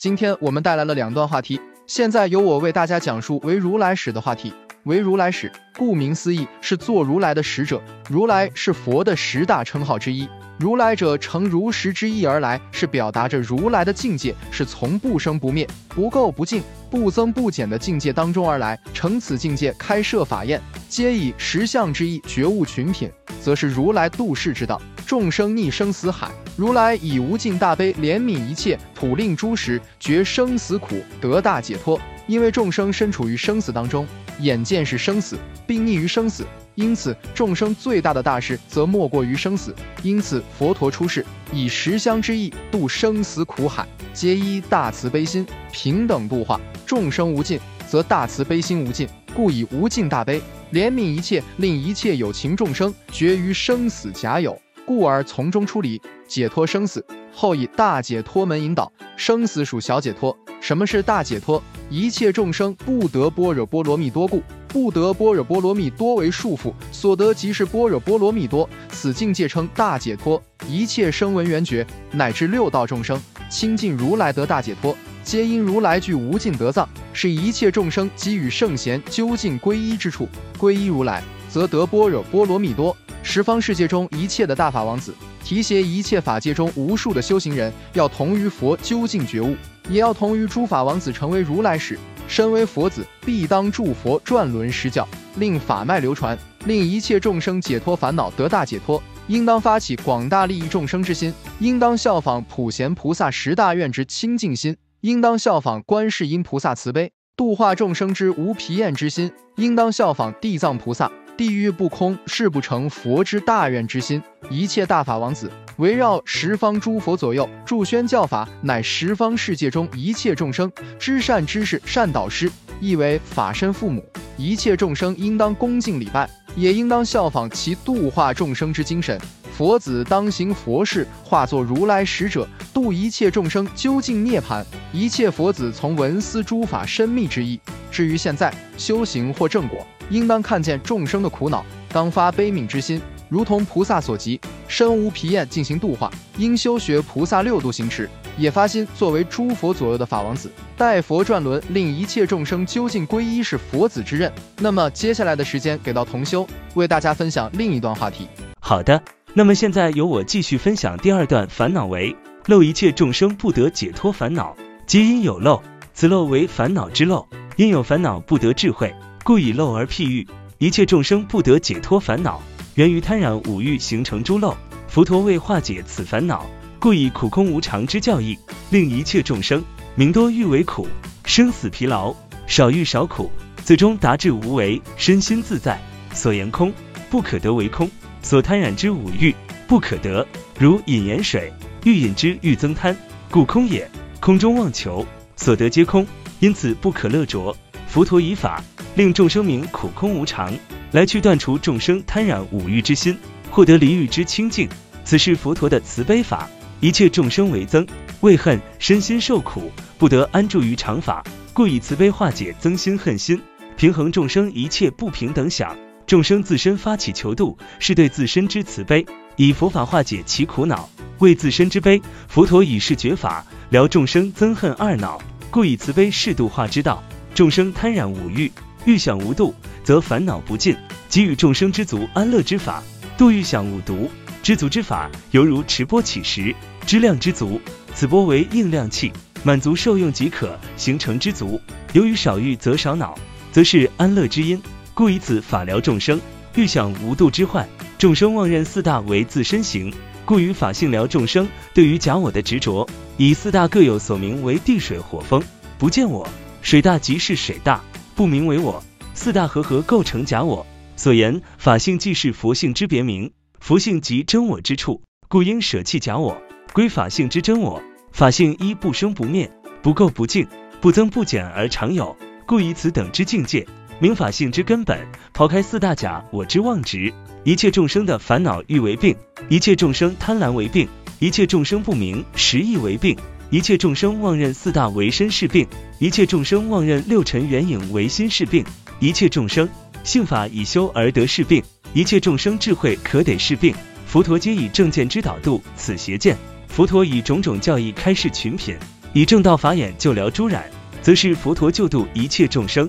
今天我们带来了两段话题，现在由我为大家讲述为如来使的话题。为如来使，顾名思义是做如来的使者。如来是佛的十大称号之一。如来者，乘如实之意而来，是表达着如来的境界是从不生不灭、不垢不净、不增不减的境界当中而来。乘此境界开设法宴，皆以实相之意觉悟群品，则是如来度世之道。众生逆生死海，如来以无尽大悲怜悯一切，普令诸时觉生死苦，得大解脱。因为众生身处于生死当中，眼见是生死，并溺于生死，因此众生最大的大事则莫过于生死。因此佛陀出世，以十相之意度生死苦海，皆依大慈悲心，平等度化众生无尽，则大慈悲心无尽，故以无尽大悲怜悯一切，令一切有情众生绝于生死假有。故而从中出离，解脱生死，后以大解脱门引导。生死属小解脱。什么是大解脱？一切众生不得般若波罗蜜多故，不得般若波罗蜜多为束缚，所得即是般若波罗蜜多。此境界称大解脱。一切声闻缘觉乃至六道众生亲近如来得大解脱，皆因如来具无尽德藏，是一切众生给予圣贤究竟归依之处。归依如来，则得般若波罗蜜多。十方世界中一切的大法王子，提携一切法界中无数的修行人，要同于佛究竟觉悟，也要同于诸法王子成为如来时，身为佛子，必当助佛转轮施教，令法脉流传，令一切众生解脱烦恼，得大解脱。应当发起广大利益众生之心，应当效仿普贤菩萨十大愿之清净心，应当效仿观世音菩萨慈悲度化众生之无疲厌之心，应当效仿地藏菩萨。地狱不空，誓不成佛之大愿之心。一切大法王子围绕十方诸佛左右，助宣教法，乃十方世界中一切众生知善知识、善导师，亦为法身父母。一切众生应当恭敬礼拜，也应当效仿其度化众生之精神。佛子当行佛事，化作如来使者，度一切众生究竟涅槃。一切佛子从闻思诸法深密之意。至于现在修行或正果。应当看见众生的苦恼，当发悲悯之心，如同菩萨所及，身无疲厌进行度化。应修学菩萨六度行持，也发心作为诸佛左右的法王子，待佛转轮，令一切众生究竟归依，是佛子之任。那么接下来的时间给到同修，为大家分享另一段话题。好的，那么现在由我继续分享第二段烦恼为漏，一切众生不得解脱烦恼，皆因有漏，此漏为烦恼之漏，因有烦恼不得智慧。故以漏而譬喻，一切众生不得解脱烦恼，源于贪染五欲形成诸漏。佛陀为化解此烦恼，故以苦空无常之教义，令一切众生名多欲为苦，生死疲劳，少欲少苦，最终达至无为，身心自在。所言空，不可得为空；所贪染之五欲，不可得。如饮盐水，欲饮之欲增贪，故空也。空中妄求，所得皆空，因此不可乐着。佛陀以法。令众生明苦空无常，来去断除众生贪染五欲之心，获得离欲之清净。此是佛陀的慈悲法。一切众生为憎，为恨，身心受苦，不得安住于常法，故以慈悲化解憎心恨心，平衡众生一切不平等想。众生自身发起求度，是对自身之慈悲，以佛法化解其苦恼，为自身之悲。佛陀以是觉法疗众生憎恨二恼，故以慈悲是度化之道。众生贪染五欲。欲想无度，则烦恼不尽；给予众生知足安乐之法，度欲想五毒。知足之法，犹如持钵起食，知量知足。此钵为应量器，满足受用即可，形成知足。由于少欲则少恼，则是安乐之因。故以此法疗众生欲想无度之患。众生妄认四大为自身行，故于法性疗众生对于假我的执着，以四大各有所名为地水火风，不见我。水大即是水大。不名为我，四大合合构成假我。所言法性即是佛性之别名，佛性即真我之处，故应舍弃假我，归法性之真我。法性一不生不灭，不垢不净，不增不减而常有，故以此等之境界，明法性之根本。抛开四大假我之妄执，一切众生的烦恼欲为病，一切众生贪婪为病，一切众生不明实意为病。一切众生妄认四大为身是病，一切众生妄认六尘缘影为心是病，一切众生性法以修而得是病，一切众生智慧可得是病。佛陀皆以正见之导度此邪见。佛陀以种种教义开示群品，以正道法眼救疗诸染，则是佛陀救度一切众生，